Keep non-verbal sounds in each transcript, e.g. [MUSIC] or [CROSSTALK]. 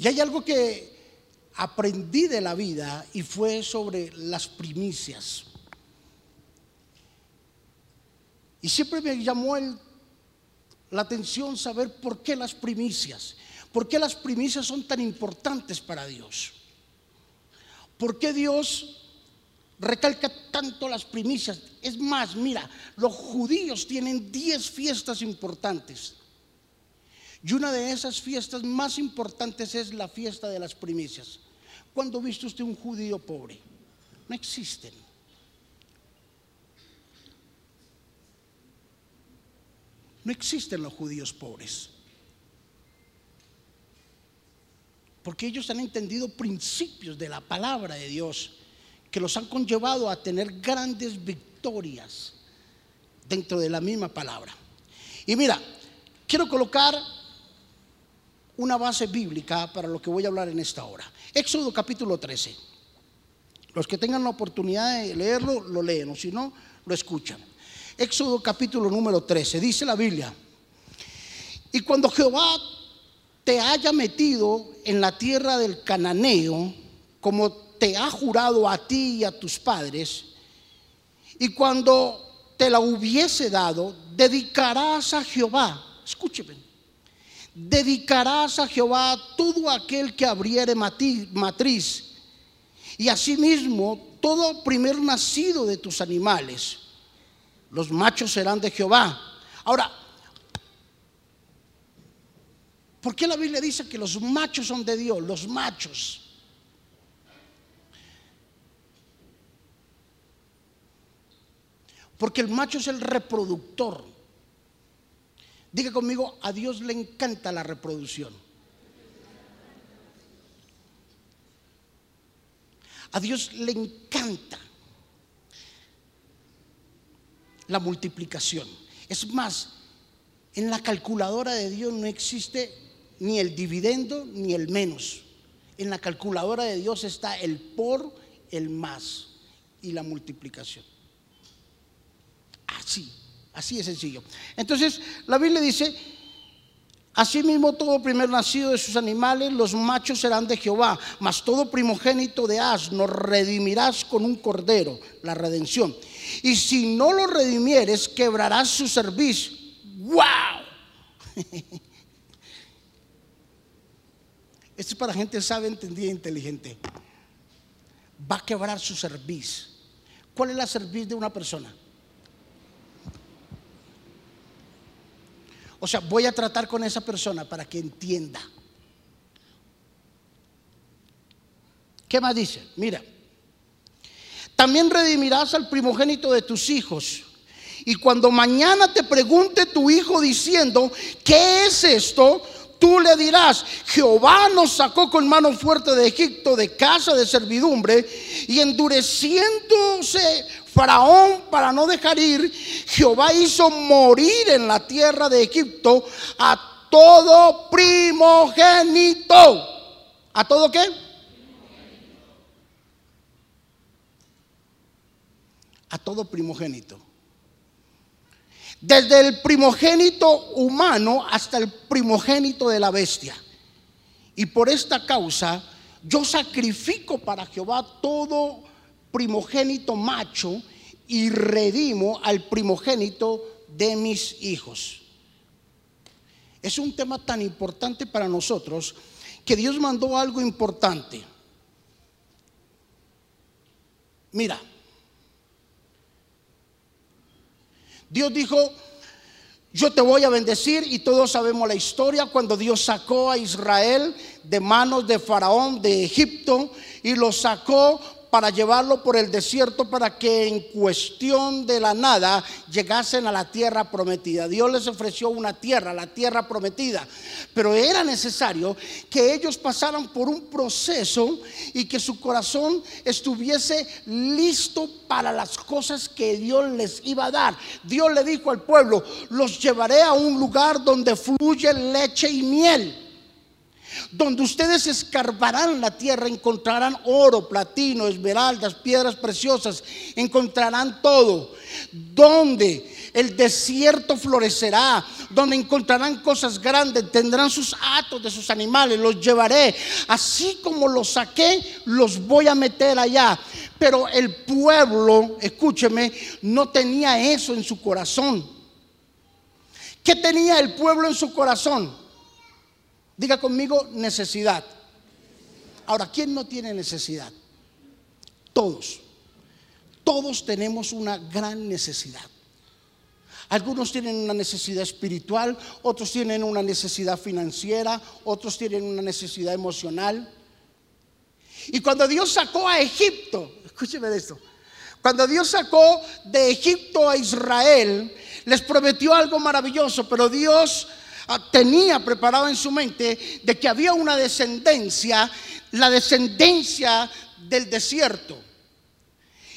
Y hay algo que aprendí de la vida y fue sobre las primicias. Y siempre me llamó la atención saber por qué las primicias, por qué las primicias son tan importantes para Dios. ¿Por qué Dios recalca tanto las primicias? Es más, mira, los judíos tienen 10 fiestas importantes. Y una de esas fiestas más importantes es la fiesta de las primicias. ¿Cuándo viste usted un judío pobre? No existen. No existen los judíos pobres. Porque ellos han entendido principios de la palabra de Dios que los han conllevado a tener grandes victorias dentro de la misma palabra. Y mira, quiero colocar una base bíblica para lo que voy a hablar en esta hora. Éxodo capítulo 13. Los que tengan la oportunidad de leerlo, lo leen, o si no, lo escuchan. Éxodo capítulo número 13, dice la Biblia. Y cuando Jehová te haya metido en la tierra del cananeo, como te ha jurado a ti y a tus padres, y cuando te la hubiese dado, dedicarás a Jehová, escúcheme, dedicarás a Jehová todo aquel que abriere matriz, y asimismo todo primer nacido de tus animales, los machos serán de Jehová. Ahora, ¿Por qué la Biblia dice que los machos son de Dios? Los machos. Porque el macho es el reproductor. Diga conmigo, a Dios le encanta la reproducción. A Dios le encanta la multiplicación. Es más, en la calculadora de Dios no existe ni el dividendo ni el menos. En la calculadora de Dios está el por, el más y la multiplicación. Así, así es sencillo. Entonces, la Biblia dice, Asimismo, todo primer nacido de sus animales, los machos serán de Jehová, mas todo primogénito de asno redimirás con un cordero, la redención. Y si no lo redimieres, quebrarás su servicio. ¡Wow! [LAUGHS] Esto es para gente sabe, entendida e inteligente. Va a quebrar su servicio. ¿Cuál es la servicio de una persona? O sea, voy a tratar con esa persona para que entienda. ¿Qué más dice? Mira, también redimirás al primogénito de tus hijos. Y cuando mañana te pregunte tu hijo diciendo, ¿qué es esto? Tú le dirás, Jehová nos sacó con mano fuerte de Egipto, de casa de servidumbre, y endureciéndose Faraón para no dejar ir, Jehová hizo morir en la tierra de Egipto a todo primogénito. ¿A todo qué? A todo primogénito. Desde el primogénito humano hasta el primogénito de la bestia. Y por esta causa yo sacrifico para Jehová todo primogénito macho y redimo al primogénito de mis hijos. Es un tema tan importante para nosotros que Dios mandó algo importante. Mira, Dios dijo, yo te voy a bendecir y todos sabemos la historia cuando Dios sacó a Israel de manos de Faraón de Egipto y lo sacó para llevarlo por el desierto para que en cuestión de la nada llegasen a la tierra prometida. Dios les ofreció una tierra, la tierra prometida, pero era necesario que ellos pasaran por un proceso y que su corazón estuviese listo para las cosas que Dios les iba a dar. Dios le dijo al pueblo, los llevaré a un lugar donde fluye leche y miel donde ustedes escarbarán la tierra, encontrarán oro, platino, esmeraldas, piedras preciosas, encontrarán todo. Donde El desierto florecerá, donde encontrarán cosas grandes, tendrán sus atos de sus animales, los llevaré. Así como los saqué, los voy a meter allá. Pero el pueblo, escúcheme, no tenía eso en su corazón. ¿Qué tenía el pueblo en su corazón? Diga conmigo necesidad. Ahora, ¿quién no tiene necesidad? Todos. Todos tenemos una gran necesidad. Algunos tienen una necesidad espiritual, otros tienen una necesidad financiera, otros tienen una necesidad emocional. Y cuando Dios sacó a Egipto, escúcheme de esto, cuando Dios sacó de Egipto a Israel, les prometió algo maravilloso, pero Dios tenía preparado en su mente de que había una descendencia, la descendencia del desierto.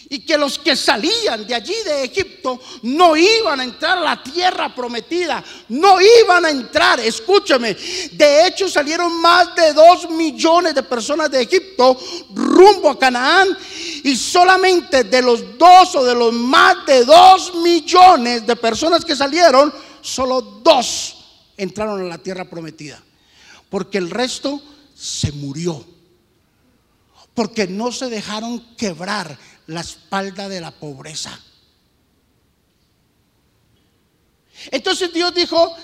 Y que los que salían de allí de Egipto no iban a entrar a la tierra prometida, no iban a entrar, escúcheme, de hecho salieron más de dos millones de personas de Egipto rumbo a Canaán y solamente de los dos o de los más de dos millones de personas que salieron, solo dos entraron a la tierra prometida, porque el resto se murió, porque no se dejaron quebrar la espalda de la pobreza. Entonces Dios dijo,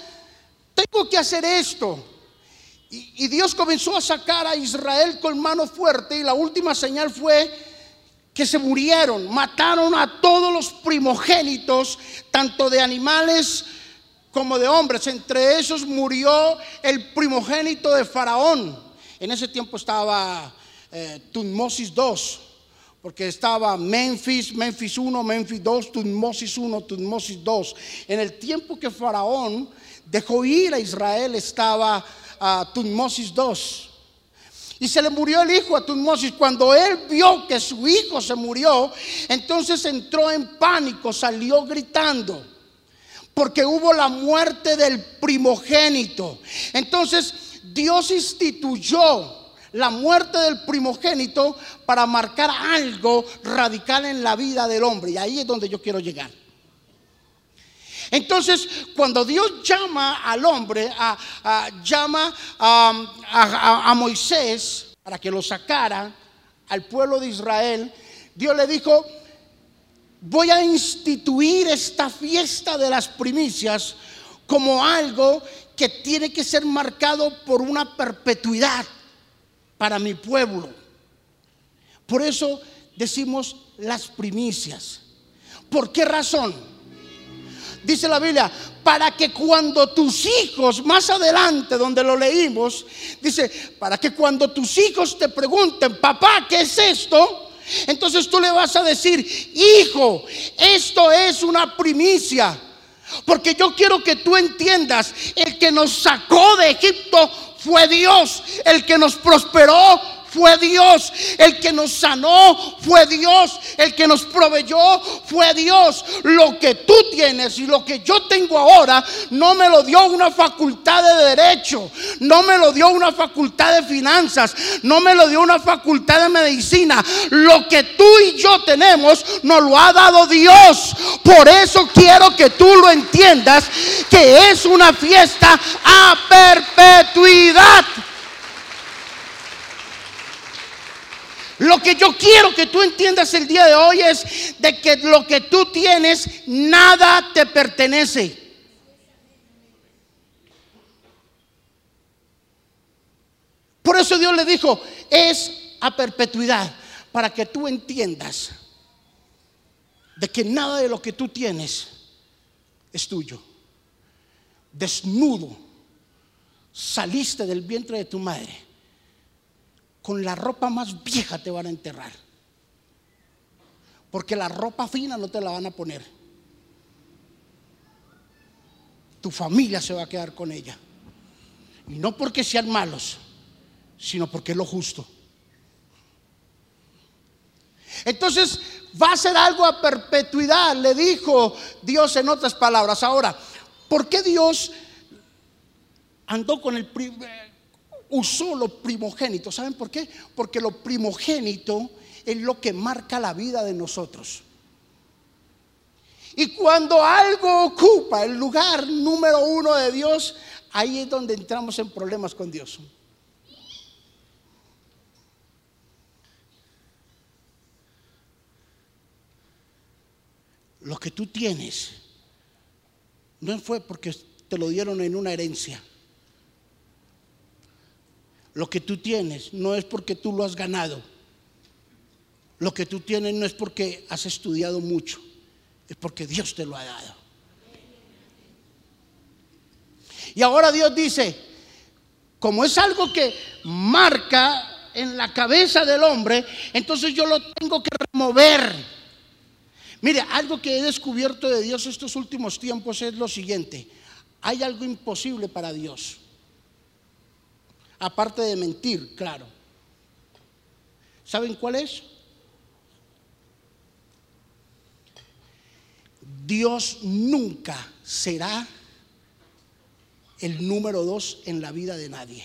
tengo que hacer esto. Y, Dios comenzó a sacar a Israel con mano fuerte y la última señal fue que se murieron, mataron a todos los primogénitos, tanto de animales como de hombres. Entre esos murió el primogénito de Faraón. En ese tiempo estaba eh, Tutmosis II porque estaba Memphis, Memphis 1, Memphis 2, Tutmosis 1, Tutmosis 2. En el tiempo que Faraón dejó ir a Israel estaba uh, Tutmosis 2. Y se le murió el hijo a Tutmosis. Cuando él vio que su hijo se murió, entonces entró en pánico, salió gritando. Porque hubo la muerte del primogénito. Entonces Dios instituyó la muerte del primogénito para marcar algo radical en la vida del hombre. Y ahí es donde yo quiero llegar. Entonces, cuando Dios llama al hombre, llama a, Moisés para que lo sacara al pueblo de Israel, Dios le dijo, voy a instituir esta fiesta de las primicias como algo que tiene que ser marcado por una perpetuidad para mi pueblo. Por eso decimos las primicias. ¿Por qué razón? Dice la Biblia, para que cuando tus hijos, más adelante donde lo leímos, dice, para que cuando tus hijos te pregunten, papá, ¿qué es esto? Entonces tú le vas a decir, hijo, esto es una primicia. Porque yo quiero que tú entiendas, el que nos sacó de Egipto fue Dios. El que nos prosperó fue Dios. El que nos sanó fue Dios. El que nos proveyó fue Dios. Lo que tú tienes y lo que yo tengo ahora no me lo dio una facultad de derecho. No me lo dio una facultad de finanzas. No me lo dio una facultad de medicina. Lo que tú y yo tenemos nos lo ha dado Dios. Por eso quiero que tú lo entiendas que es una fiesta a perpetuidad. Lo que yo quiero que tú entiendas el día de hoy es de que lo que tú tienes, nada te pertenece. Por eso Dios le dijo, es a perpetuidad, para que tú entiendas de que nada de lo que tú tienes es tuyo. Desnudo, saliste del vientre de tu madre con la ropa más vieja te van a enterrar. Porque la ropa fina no te la van a poner. Tu familia se va a quedar con ella. Y no porque sean malos, sino porque es lo justo. Entonces va a ser algo a perpetuidad, le dijo Dios en otras palabras. Ahora, ¿por qué Dios andó con el usó lo primogénito. ¿Saben por qué? Porque lo primogénito es lo que marca la vida de nosotros. Y cuando algo ocupa el lugar número uno de Dios, ahí es donde entramos en problemas con Dios. Lo que tú tienes no fue porque te lo dieron en una herencia. Lo que tú tienes no es porque tú lo has ganado. Lo que tú tienes no es porque has estudiado mucho, es porque Dios te lo ha dado. Y ahora Dios dice, como es algo que marca en la cabeza del hombre, entonces yo lo tengo que remover. Mire, algo que he descubierto de Dios estos últimos tiempos es lo siguiente. Hay algo imposible para Dios. Aparte de mentir, claro. ¿Saben cuál es? Dios nunca será el número dos en la vida de nadie.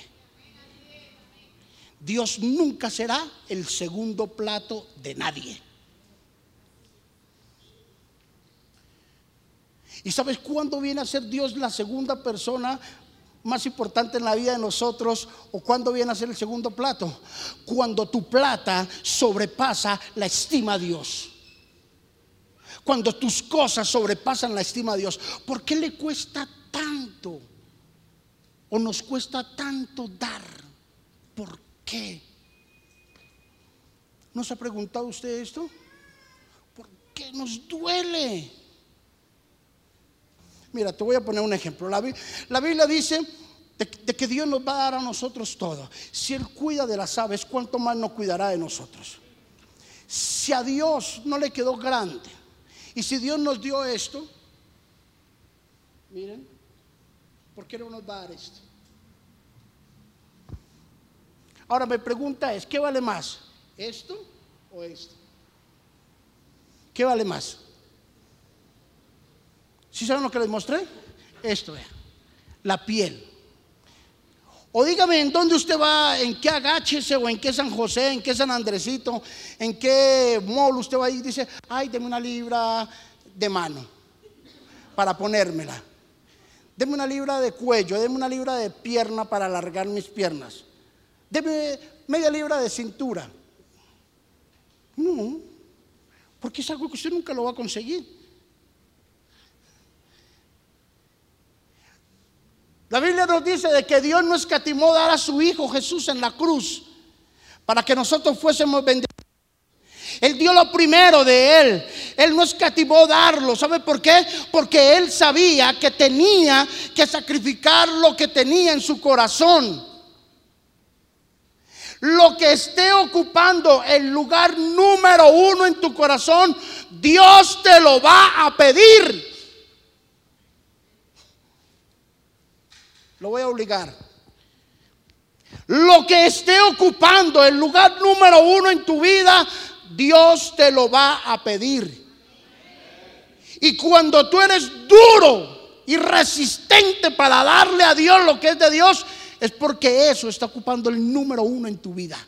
Dios nunca será el segundo plato de nadie. ¿Y sabes cuándo viene a ser Dios la segunda persona más importante en la vida de nosotros o cuándo viene a ser el segundo plato? Cuando tu plata sobrepasa la estima a Dios. Cuando tus cosas sobrepasan la estima a Dios. ¿Por qué le cuesta tanto? ¿O nos cuesta tanto dar? ¿Por qué? ¿No se ha preguntado usted esto? ¿Por qué nos duele? Mira, te voy a poner un ejemplo. La, Biblia dice de, que Dios nos va a dar a nosotros todo. Si Él cuida de las aves, ¿cuánto más nos cuidará de nosotros? Si a Dios no le quedó grande, y si Dios nos dio esto, miren, ¿por qué no nos va a dar esto? Ahora mi pregunta es, ¿qué vale más? ¿Esto o esto? ¿Qué vale más? ¿Sí saben lo que les mostré? Esto, es la piel. O dígame en dónde usted va, en qué agáchese o en qué San José, en qué San Andresito, en qué mall usted va y dice, ay, deme una libra de mano para ponérmela. Deme una libra de cuello, deme una libra de pierna para alargar mis piernas. Deme media libra de cintura. No, porque es algo que usted nunca lo va a conseguir. La Biblia nos dice de que Dios no escatimó dar a su Hijo Jesús en la cruz para que nosotros fuésemos bendecidos. Él dio lo primero de Él. Él no escatimó darlo. ¿Sabe por qué? Porque Él sabía que tenía que sacrificar lo que tenía en su corazón. Lo que esté ocupando el lugar número uno en tu corazón, Dios te lo va a pedir. Lo voy a obligar. Lo que esté ocupando el lugar número uno en tu vida, Dios te lo va a pedir. Y cuando tú eres duro y resistente para darle a Dios lo que es de Dios, es porque eso está ocupando el número uno en tu vida.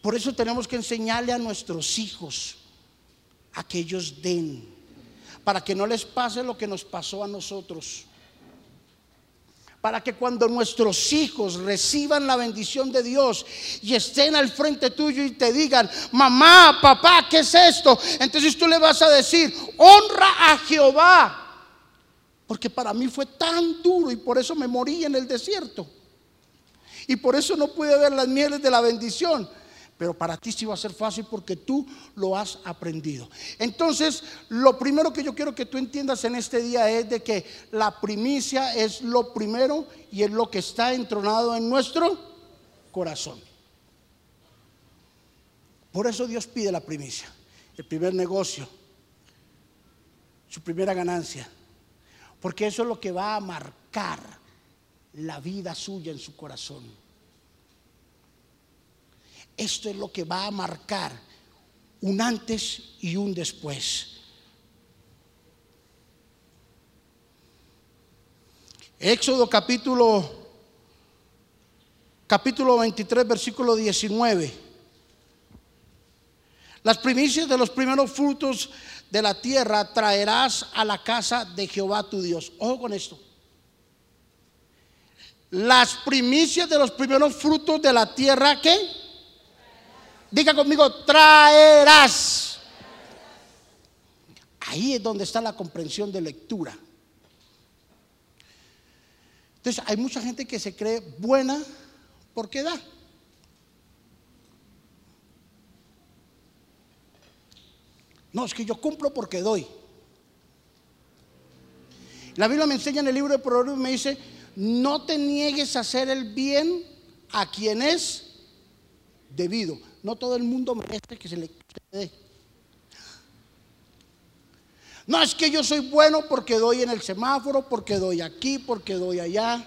Por eso tenemos que enseñarle a nuestros hijos a que ellos den para que no les pase lo que nos pasó a nosotros. Para que cuando nuestros hijos reciban la bendición de Dios y estén al frente tuyo y te digan, mamá, papá, ¿qué es esto? Entonces tú le vas a decir, honra a Jehová. Porque para mí fue tan duro y por eso me morí en el desierto. Y por eso no pude ver las mieles de la bendición. Pero para ti sí va a ser fácil porque tú lo has aprendido. Entonces, lo primero que yo quiero que tú entiendas en este día es de que la primicia es lo primero y es lo que está entronado en nuestro corazón. Por eso Dios pide la primicia, el primer negocio, su primera ganancia. Porque eso es lo que va a marcar la vida suya en su corazón. Esto es lo que va a marcar un antes y un después. Éxodo capítulo capítulo 23 versículo 19. Las primicias de los primeros frutos de la tierra traerás a la casa de Jehová tu Dios. Ojo con esto. Las primicias de los primeros frutos de la tierra, ¿qué? Diga conmigo, traerás. Ahí es donde está la comprensión de lectura. Entonces, hay mucha gente que se cree buena porque da. No, es que yo cumplo porque doy. La Biblia me enseña en el libro de Proverbios, me dice, no te niegues a hacer el bien a quien es debido. No todo el mundo merece que se le dé. No es que yo soy bueno porque doy en el semáforo, porque doy aquí, porque doy allá.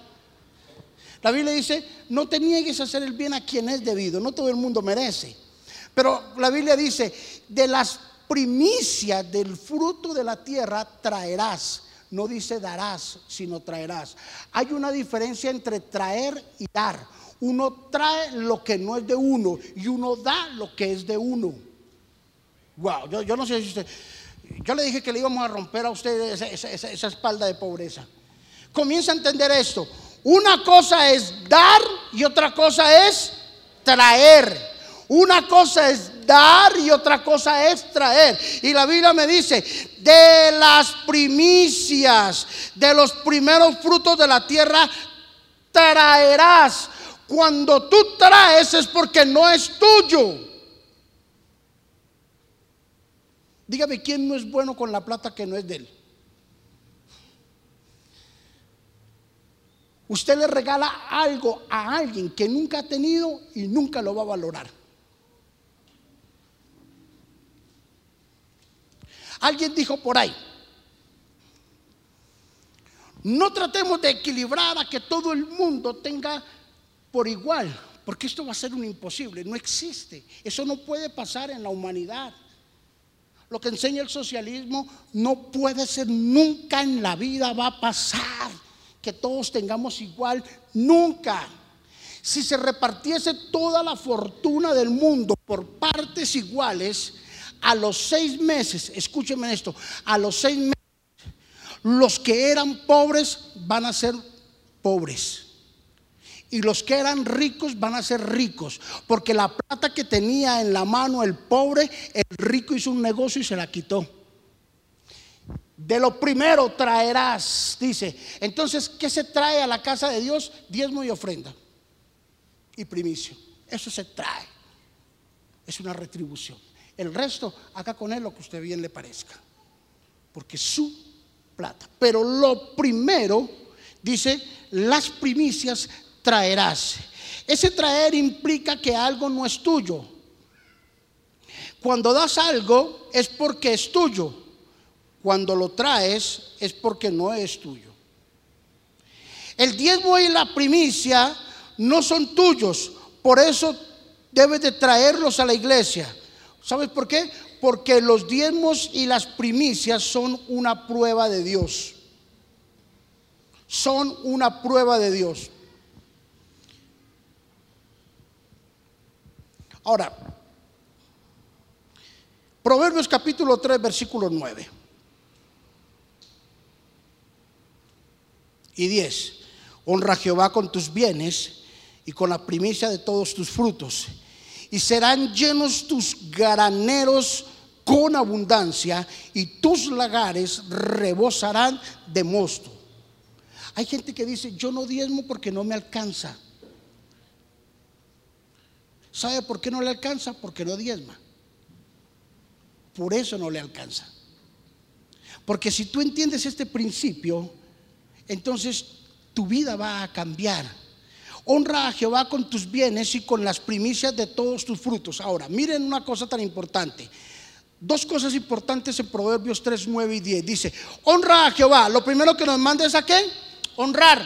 La Biblia dice, no te niegues a hacer el bien a quien es debido. No todo el mundo merece. Pero la Biblia dice, de las primicias del fruto de la tierra traerás. No dice darás, sino traerás. Hay una diferencia entre traer y dar. Uno trae lo que no es de uno y uno da lo que es de uno. Wow, yo, no sé si usted. Yo le dije que le íbamos a romper a usted esa espalda de pobreza. Comienza a entender esto. Una cosa es dar y otra cosa es traer. Una cosa es dar y otra cosa es traer. Y la Biblia me dice, de las primicias, de los primeros frutos de la tierra, traerás. Cuando tú traes es porque no es tuyo. Dígame, ¿quién no es bueno con la plata que no es de él? Usted le regala algo a alguien que nunca ha tenido y nunca lo va a valorar. Alguien dijo por ahí, no tratemos de equilibrar a que todo el mundo tenga por igual, porque esto va a ser un imposible, no existe, eso no puede pasar en la humanidad. Lo que enseña el socialismo no puede ser nunca en la vida, va a pasar que todos tengamos igual, nunca. Si se repartiese toda la fortuna del mundo por partes iguales, a los seis meses, escúchenme esto, a los seis meses, los que eran pobres van a ser pobres. Y los que eran ricos van a ser ricos. Porque la plata que tenía en la mano el pobre, el rico hizo un negocio y se la quitó. De lo primero traerás, dice. Entonces, ¿qué se trae a la casa de Dios? Diezmo y ofrenda. Y primicio. Eso se trae. Es una retribución. El resto, haga con él lo que usted bien le parezca. Porque su plata. Pero lo primero, dice, las primicias traerás. Ese traer implica que algo no es tuyo. Cuando das algo es porque es tuyo. Cuando lo traes es porque no es tuyo. El diezmo y la primicia no son tuyos. Por eso debes de traerlos a la iglesia. ¿Sabes por qué? Porque los diezmos y las primicias son una prueba de Dios. Son una prueba de Dios. Ahora, Proverbios capítulo 3, versículo 9 y 10. Honra a Jehová con tus bienes y con la primicia de todos tus frutos y serán llenos tus graneros con abundancia y tus lagares rebosarán de mosto. Hay gente que dice, yo no diezmo porque no me alcanza. ¿Sabe por qué no le alcanza? Porque no diezma. Por eso no le alcanza. Porque si tú entiendes este principio, entonces tu vida va a cambiar. Honra a Jehová con tus bienes y con las primicias de todos tus frutos. Ahora, miren una cosa tan importante. Dos cosas importantes en Proverbios 3, 9 y 10. Dice, honra a Jehová. Lo primero que nos manda es a qué? Honrar.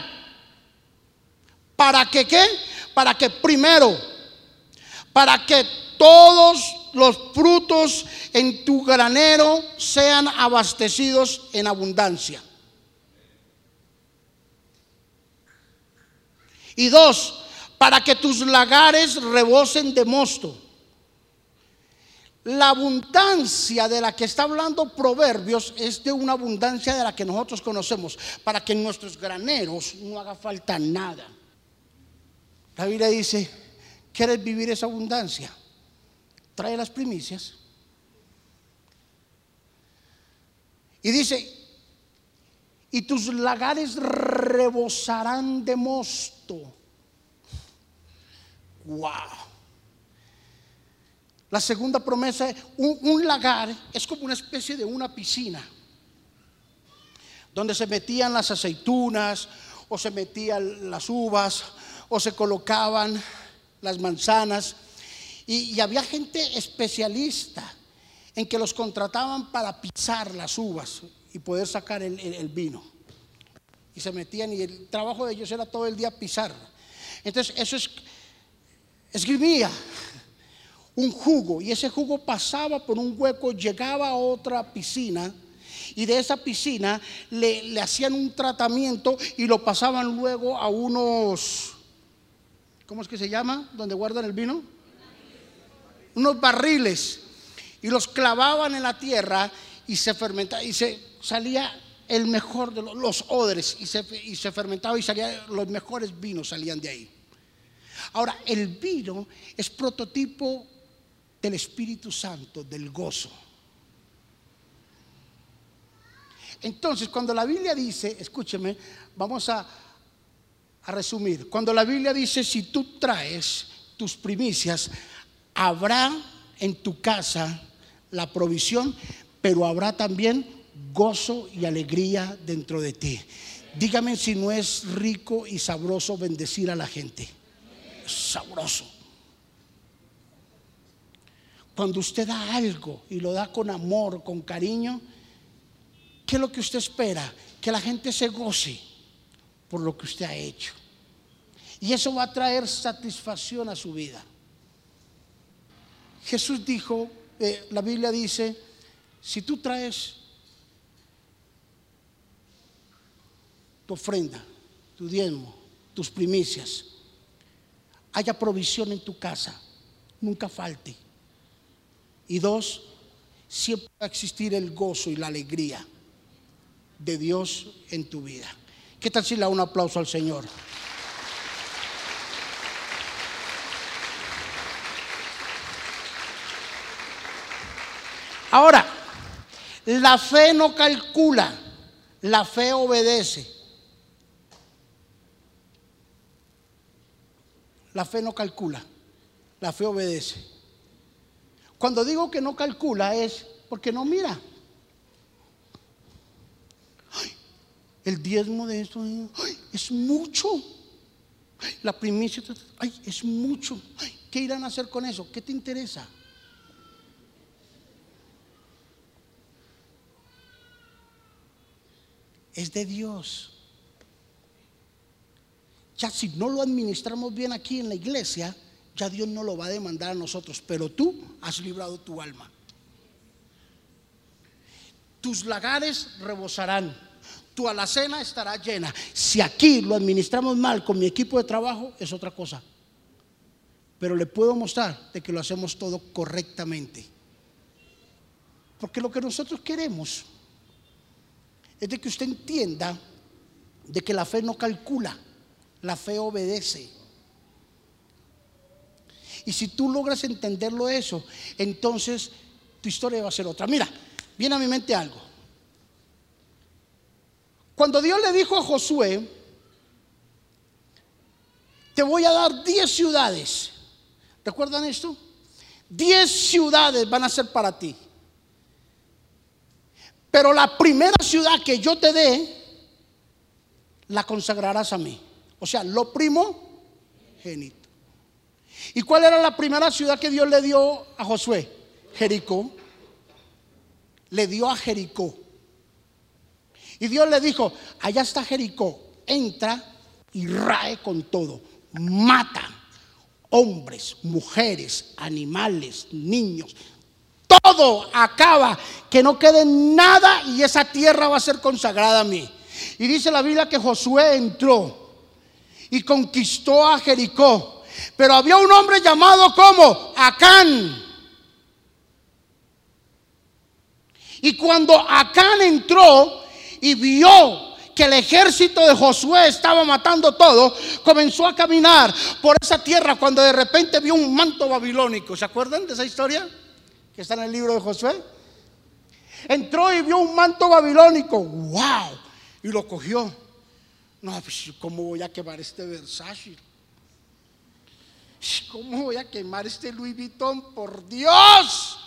¿Para qué? Para que primero, para que todos los frutos en tu granero sean abastecidos en abundancia. Y dos, para que tus lagares rebosen de mosto. La abundancia de la que está hablando Proverbios es de una abundancia de la que nosotros conocemos, para que en nuestros graneros no haga falta nada. La Biblia dice, ¿quieres vivir esa abundancia? Trae las primicias. Y dice, y tus lagares rebosarán de mosto. Wow. La segunda promesa, un, un lagar es como una especie de una piscina, donde se metían las aceitunas o se metían las uvas o se colocaban las manzanas. Y, había gente especialista en que los contrataban para pisar las uvas y poder sacar el, vino. Y se metían y el trabajo de ellos era todo el día pisar. Entonces eso es esgrimía un jugo y ese jugo pasaba por un hueco, llegaba a otra piscina y de esa piscina le, hacían un tratamiento y lo pasaban luego a unos, ¿cómo es que se llama? Donde guardan el vino. Unos barriles y los clavaban en la tierra y se fermentaba y se salía el mejor de los, odres y se, y se fermentaba y salía los mejores vinos salían de ahí. Ahora, el vino es prototipo del Espíritu Santo, del gozo. Entonces, cuando la Biblia dice, escúcheme, vamos a, a resumir, cuando la Biblia dice, si tú traes tus primicias, habrá en tu casa la provisión, pero habrá también gozo y alegría dentro de ti. Dígame si no es rico y sabroso bendecir a la gente. sabroso. Cuando usted da algo y lo da con amor, con cariño, ¿qué es lo que usted espera? Que la gente se goce por lo que usted ha hecho. Y eso va a traer satisfacción a su vida. Jesús dijo, eh, la Biblia dice, si tú traes tu ofrenda, tu diezmo, tus primicias, haya provisión en tu casa, nunca falte. Y dos, siempre va a existir el gozo y la alegría de Dios en tu vida. ¿Qué tal si le da un aplauso al Señor? Ahora, la fe no calcula, la fe obedece. La fe no calcula, la fe obedece. Cuando digo que no calcula es porque no mira. El diezmo de esto es mucho. la primicia es mucho. ¿Qué irán a hacer con eso? ¿Qué te interesa? Es de Dios. Ya si no lo administramos bien aquí en la iglesia, ya Dios no lo va a demandar a nosotros, pero tú has librado tu alma. Tus lagares rebosarán, tu alacena estará llena. Si aquí lo administramos mal con mi equipo de trabajo, es otra cosa. Pero le puedo mostrar de que lo hacemos todo correctamente. Porque lo que nosotros queremos es de que usted entienda de que la fe no calcula, la fe obedece. Y si tú logras entenderlo eso, entonces tu historia va a ser otra. Mira, viene a mi mente algo. Cuando Dios le dijo a Josué, te voy a dar 10 ciudades. ¿Recuerdan esto? 10 ciudades van a ser para ti. Pero la primera ciudad que yo te dé, la consagrarás a mí. O sea, lo primo genito. ¿Y cuál era la primera ciudad que Dios le dio a Josué? Jericó. Le dio a Jericó. Y Dios le dijo, allá está Jericó, entra y rae con todo. Mata hombres, mujeres, animales, niños. Todo acaba, que no quede nada y esa tierra va a ser consagrada a mí. Y dice la Biblia que Josué entró y conquistó a Jericó. Pero había un hombre llamado como Acán. Y cuando Acán entró y vio que el ejército de Josué estaba matando todo, comenzó a caminar por esa tierra cuando de repente vio un manto babilónico. ¿Se acuerdan de esa historia que está en el libro de Josué? Entró y vio un manto babilónico. ¡Wow! Y lo cogió. No, pues ¿cómo voy a quemar este Versace? ¿Cómo voy a quemar este Louis Vuitton? Por Dios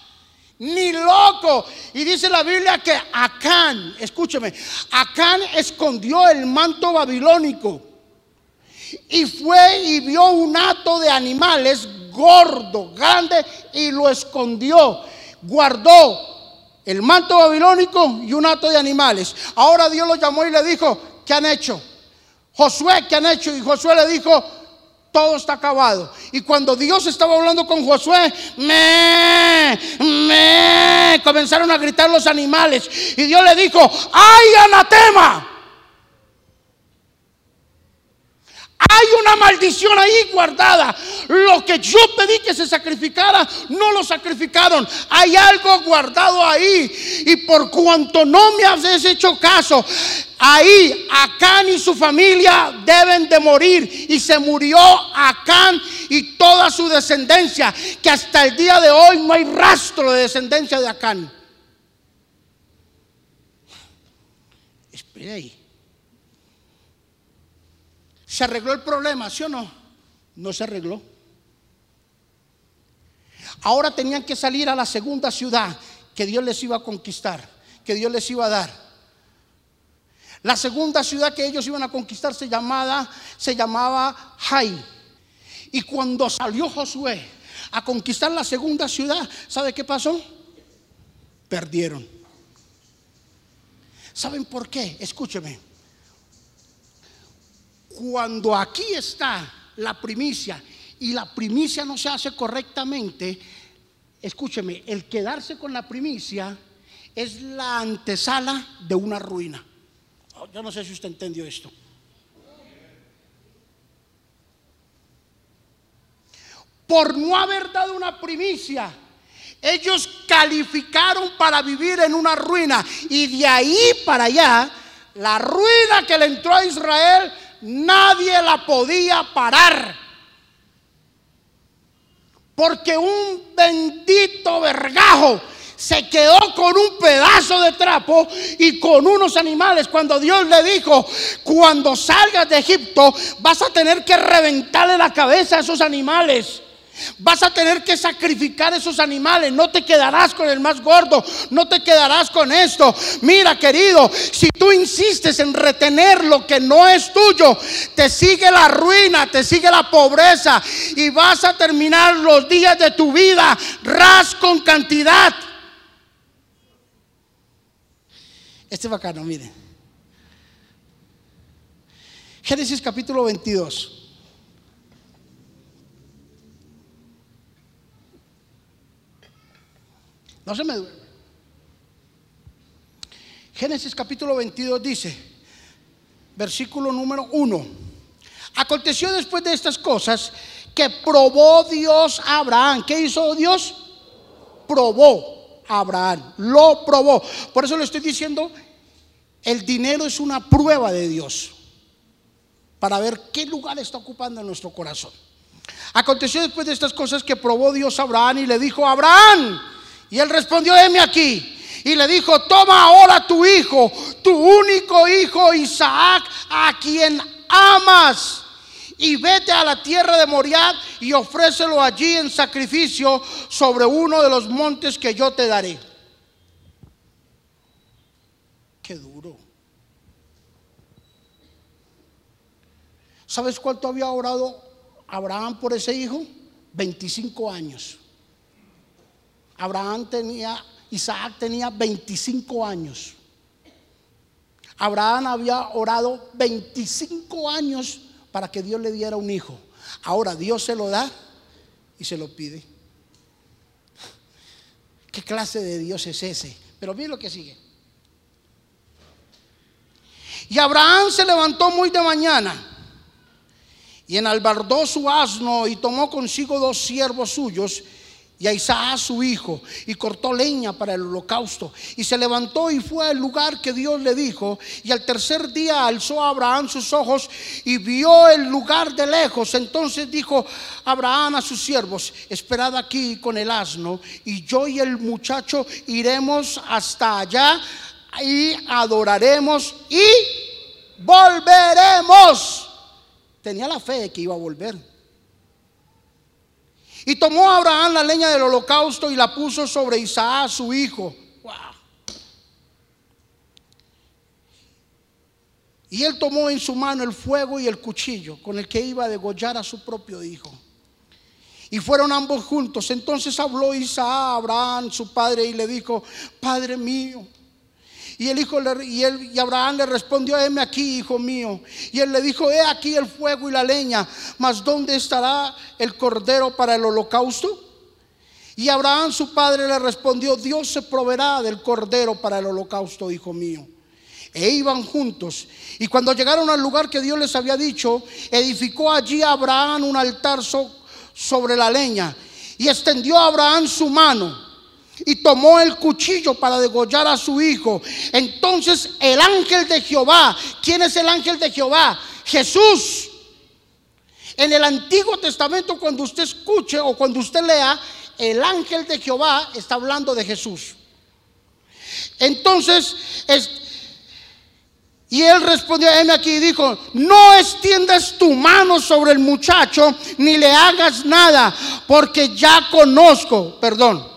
ni loco. Y dice la Biblia que Acán, escúcheme, Acán escondió el manto babilónico y fue y vio un hato de animales gordo, grande, y lo escondió. Guardó el manto babilónico y un hato de animales. Ahora Dios lo llamó y le dijo, ¿qué han hecho? Josué, ¿qué han hecho? Y Josué le dijo, todo está acabado. Y cuando Dios estaba hablando con Josué, me, me, comenzaron a gritar los animales. Y Dios le dijo, ¡ay, anatema! Hay una maldición ahí guardada. Lo que yo pedí que se sacrificara, no lo sacrificaron. Hay algo guardado ahí. Y por cuanto no me has hecho caso, ahí Acán y su familia deben de morir. Y se murió Acán y toda su descendencia. Que hasta el día de hoy no hay rastro de descendencia de Acán. Espera ahí. ¿Se arregló el problema, sí o no? No se arregló. Ahora tenían que salir a la segunda ciudad que Dios les iba a conquistar, que Dios les iba a dar. La segunda ciudad que ellos iban a conquistar se, llamaba, se llamaba Jai. Y cuando salió Josué a conquistar la segunda ciudad, ¿sabe qué pasó? Perdieron. ¿Saben por qué? Escúcheme cuando aquí está la primicia y la primicia no se hace correctamente, escúcheme, el quedarse con la primicia es la antesala de una ruina. Oh, yo no sé si usted entendió esto. Por no haber dado una primicia, ellos calificaron para vivir en una ruina y de ahí para allá, la ruina que le entró a Israel nadie la podía parar. Porque un bendito vergajo se quedó con un pedazo de trapo y con unos animales. Cuando Dios le dijo, cuando salgas de Egipto, vas a tener que reventarle la cabeza a esos animales. Vas a tener que sacrificar esos animales. No te quedarás con el más gordo. No te quedarás con esto. Mira, querido, si tú insistes en retener lo que no es tuyo, te sigue la ruina, te sigue la pobreza y vas a terminar los días de tu vida ras con cantidad. Este es bacano, mire. Génesis capítulo 22. No se me duerme. Génesis capítulo 22 dice, versículo número 1. Aconteció después de estas cosas que probó Dios a Abraham. ¿Qué hizo Dios? Probó a Abraham. Lo probó. Por eso le estoy diciendo, el dinero es una prueba de Dios para ver qué lugar está ocupando en nuestro corazón. Aconteció después de estas cosas que probó Dios a Abraham y le dijo, Abraham, y él respondió, heme aquí. Y le dijo, toma ahora tu hijo, tu único hijo Isaac, a quien amas, y vete a la tierra de Moriah y ofrécelo allí en sacrificio sobre uno de los montes que yo te daré. Qué duro. ¿Sabes cuánto había orado Abraham por ese hijo? 25 años. Abraham tenía, Isaac tenía 25 años. Abraham había orado 25 años para que Dios le diera un hijo. Ahora Dios se lo da y se lo pide. ¿Qué clase de Dios es ese? Pero miren lo que sigue. Y Abraham se levantó muy de mañana y enalbardó su asno y tomó consigo dos siervos suyos y a Isaac su hijo, y cortó leña para el holocausto, y se levantó y fue al lugar que Dios le dijo, y al tercer día alzó a Abraham sus ojos y vio el lugar de lejos. Entonces dijo Abraham a sus siervos, esperad aquí con el asno, y yo y el muchacho iremos hasta allá y adoraremos y volveremos. Tenía la fe de que iba a volver. Y tomó Abraham la leña del holocausto y la puso sobre Isaac, su hijo. Y él tomó en su mano el fuego y el cuchillo con el que iba a degollar a su propio hijo. Y fueron ambos juntos. Entonces habló Isaac a Abraham, su padre, y le dijo, Padre mío. Y el hijo él, y Abraham le respondió, heme aquí, hijo mío. Y él le dijo, he aquí el fuego y la leña, mas ¿dónde estará el cordero para el holocausto? Y Abraham su padre le respondió, Dios se proveerá del cordero para el holocausto, hijo mío. E iban juntos. Y cuando llegaron al lugar que Dios les había dicho, edificó allí Abraham un altar sobre la leña. Y extendió a Abraham su mano y tomó el cuchillo para degollar a su hijo. Entonces el ángel de Jehová, ¿quién es el ángel de Jehová? Jesús. En el Antiguo Testamento cuando usted escuche o cuando usted lea, el ángel de Jehová está hablando de Jesús. Entonces, y él respondió a él aquí y dijo, no extiendas tu mano sobre el muchacho ni le hagas nada, porque ya conozco, perdón,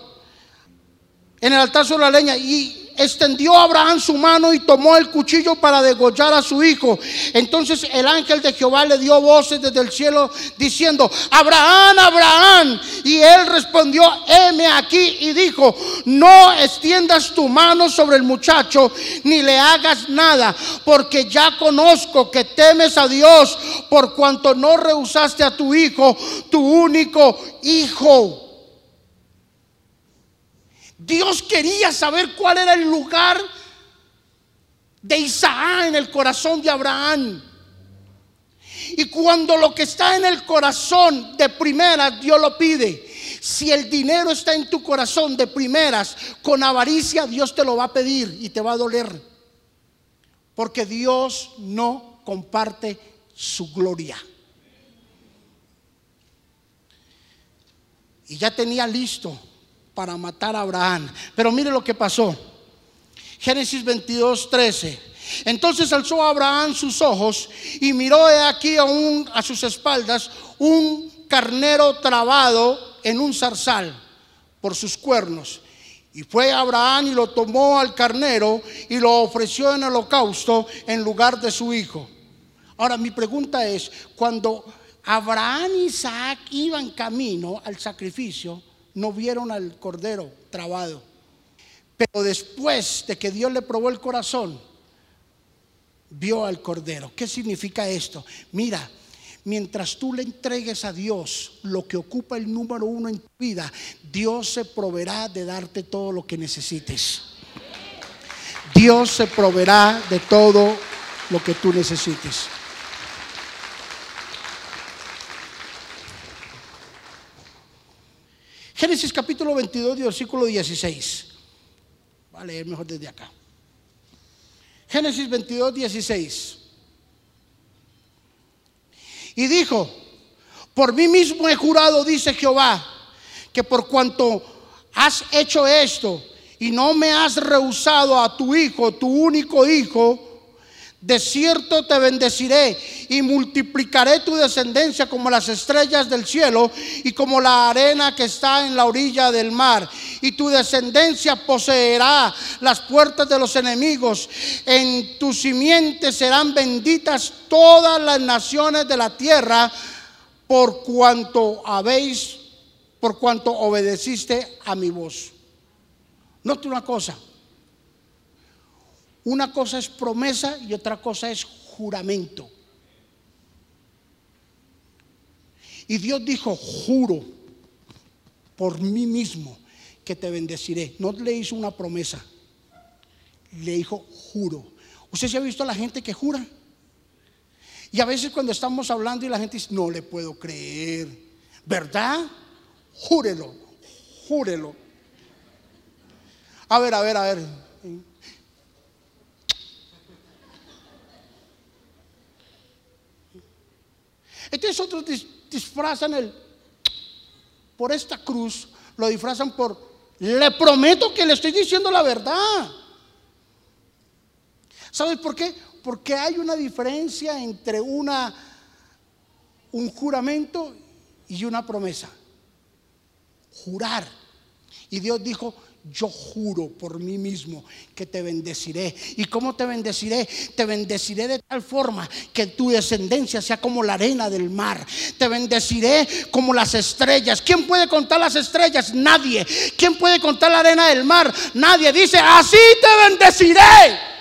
en el altar sobre la leña y extendió Abraham su mano y tomó el cuchillo para degollar a su hijo. Entonces el ángel de Jehová le dio voces desde el cielo diciendo, Abraham, Abraham. Y él respondió, heme aquí y dijo, no extiendas tu mano sobre el muchacho ni le hagas nada, porque ya conozco que temes a Dios por cuanto no rehusaste a tu hijo, tu único hijo. Dios quería saber cuál era el lugar de Isaac en el corazón de Abraham. Y cuando lo que está en el corazón de primeras Dios lo pide. Si el dinero está en tu corazón de primeras, con avaricia Dios te lo va a pedir y te va a doler. Porque Dios no comparte su gloria. Y ya tenía listo para matar a Abraham. Pero mire lo que pasó. Génesis 22, 13. Entonces alzó Abraham sus ojos y miró de aquí a, a sus espaldas un carnero trabado en un zarzal por sus cuernos. Y fue Abraham y lo tomó al carnero y lo ofreció en holocausto en lugar de su hijo. Ahora mi pregunta es, cuando Abraham y Isaac iban camino al sacrificio, no vieron al cordero trabado. Pero después de que Dios le probó el corazón, vio al cordero. ¿Qué significa esto? Mira, mientras tú le entregues a Dios lo que ocupa el número uno en tu vida, Dios se proveerá de darte todo lo que necesites. Dios se proveerá de todo lo que tú necesites. Génesis capítulo 22, versículo 16. Va a leer mejor desde acá. Génesis 22, 16. Y dijo, por mí mismo he jurado, dice Jehová, que por cuanto has hecho esto y no me has rehusado a tu hijo, tu único hijo, de cierto te bendeciré y multiplicaré tu descendencia como las estrellas del cielo y como la arena que está en la orilla del mar. Y tu descendencia poseerá las puertas de los enemigos. En tu simiente serán benditas todas las naciones de la tierra por cuanto habéis, por cuanto obedeciste a mi voz. Note una cosa. Una cosa es promesa y otra cosa es juramento. Y Dios dijo, juro por mí mismo que te bendeciré. No le hizo una promesa, le dijo, juro. ¿Usted se ha visto a la gente que jura? Y a veces cuando estamos hablando y la gente dice, no le puedo creer, ¿verdad? Júrelo, júrelo. A ver, a ver, a ver. Entonces otros disfrazan el por esta cruz, lo disfrazan por le prometo que le estoy diciendo la verdad. ¿Sabes por qué? Porque hay una diferencia entre una un juramento y una promesa. Jurar. Y Dios dijo, yo juro por mí mismo que te bendeciré. ¿Y cómo te bendeciré? Te bendeciré de tal forma que tu descendencia sea como la arena del mar. Te bendeciré como las estrellas. ¿Quién puede contar las estrellas? Nadie. ¿Quién puede contar la arena del mar? Nadie. Dice, así te bendeciré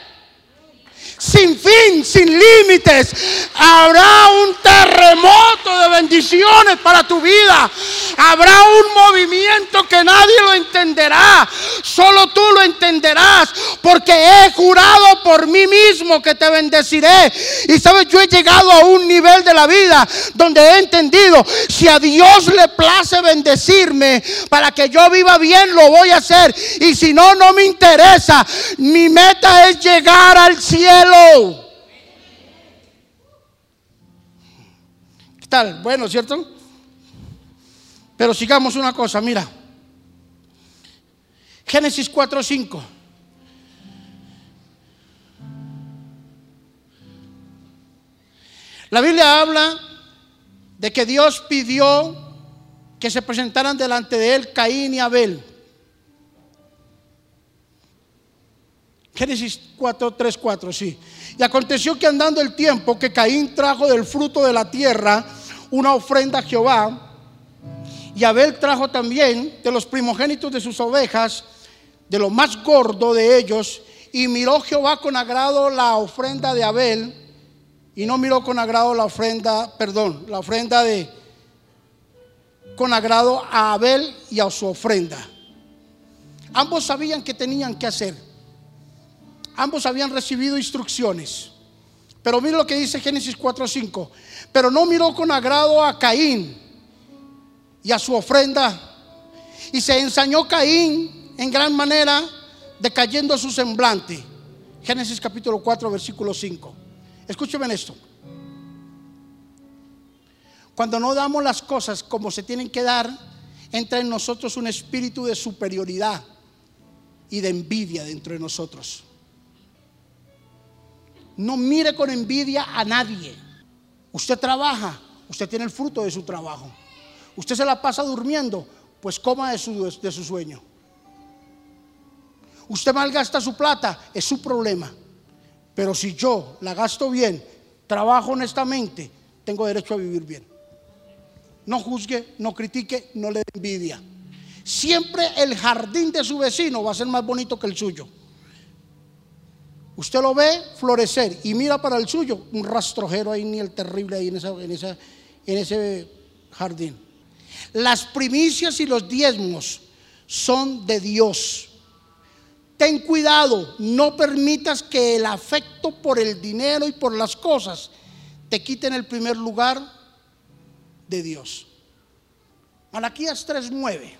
sin fin, sin límites. Habrá un terremoto de bendiciones para tu vida. Habrá un movimiento que nadie lo entenderá. Solo tú lo entenderás porque he jurado por mí mismo que te bendeciré. Y sabes, yo he llegado a un nivel de la vida donde he entendido, si a Dios le place bendecirme para que yo viva bien, lo voy a hacer. Y si no, no me interesa. Mi meta es llegar al cielo ¿Qué tal? Bueno, ¿cierto? Pero sigamos una cosa, mira. Génesis 4:5. La Biblia habla de que Dios pidió que se presentaran delante de él Caín y Abel. Génesis 4, 3, 4, sí. Y aconteció que andando el tiempo que Caín trajo del fruto de la tierra una ofrenda a Jehová, y Abel trajo también de los primogénitos de sus ovejas, de lo más gordo de ellos, y miró Jehová con agrado la ofrenda de Abel, y no miró con agrado la ofrenda, perdón, la ofrenda de, con agrado a Abel y a su ofrenda. Ambos sabían que tenían que hacer. Ambos habían recibido instrucciones. Pero mira lo que dice Génesis 4:5. Pero no miró con agrado a Caín y a su ofrenda. Y se ensañó Caín en gran manera, decayendo su semblante. Génesis capítulo 4, versículo 5. Escúcheme esto. Cuando no damos las cosas como se tienen que dar, entra en nosotros un espíritu de superioridad y de envidia dentro de nosotros. No mire con envidia a nadie. Usted trabaja, usted tiene el fruto de su trabajo. Usted se la pasa durmiendo, pues coma de su, sueño. Usted malgasta su plata, es su problema. Pero si yo la gasto bien, trabajo honestamente, tengo derecho a vivir bien. No juzgue, no critique, no le envidia. Siempre el jardín de su vecino va a ser más bonito que el suyo. Usted lo ve florecer y mira para el suyo, un rastrojero ahí, ni el terrible ahí en, en, en ese jardín. Las primicias y los diezmos son de Dios. Ten cuidado, no permitas que el afecto por el dinero y por las cosas te quiten el primer lugar de Dios. Malaquías 3:9.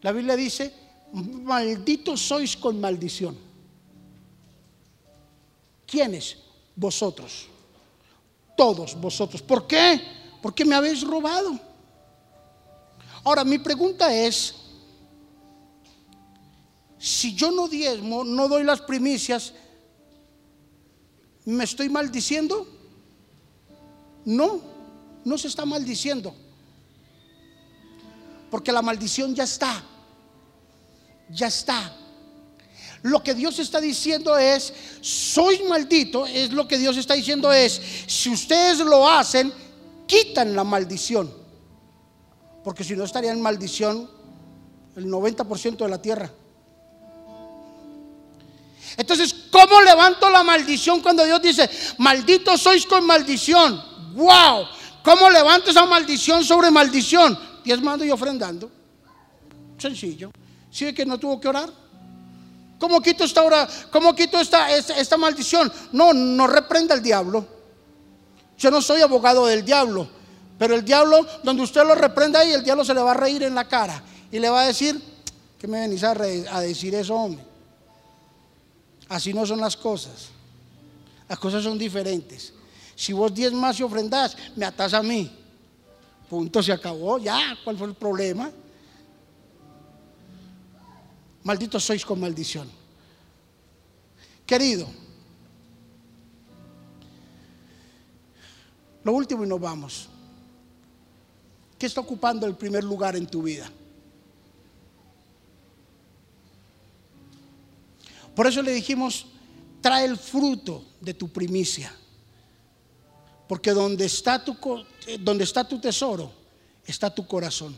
La Biblia dice, malditos sois con maldición. ¿Quiénes? Vosotros. Todos vosotros. ¿Por qué? Porque me habéis robado. Ahora, mi pregunta es, si yo no diezmo, no doy las primicias, ¿me estoy maldiciendo? No, no se está maldiciendo. Porque la maldición ya está ya está. Lo que Dios está diciendo es, soy maldito, es lo que Dios está diciendo es, si ustedes lo hacen, quitan la maldición. Porque si no estaría en maldición el 90% de la tierra. Entonces, ¿cómo levanto la maldición cuando Dios dice, maldito sois con maldición? ¡Wow! ¿Cómo levanto esa maldición sobre maldición? Diezmando y ofrendando. Sencillo. ¿Sí que no tuvo que orar? ¿Cómo quito esta hora? ¿Cómo quito esta, maldición? No, no reprenda al diablo. Yo no soy abogado del diablo, Pero el diablo, donde usted lo reprenda ahí, el diablo se le va a reír en la cara y le va a decir, ¿qué me venís a, a decir eso, hombre? Así no son las cosas. Las cosas son diferentes. Si vos diez más y ofrendás, me atás a mí. Punto, se acabó. Ya, ¿cuál fue el problema? Malditos sois con maldición. Querido, lo último y nos vamos. ¿Qué está ocupando el primer lugar en tu vida? Por eso le dijimos, trae el fruto de tu primicia. Porque donde está tu, donde está tu tesoro, está tu corazón.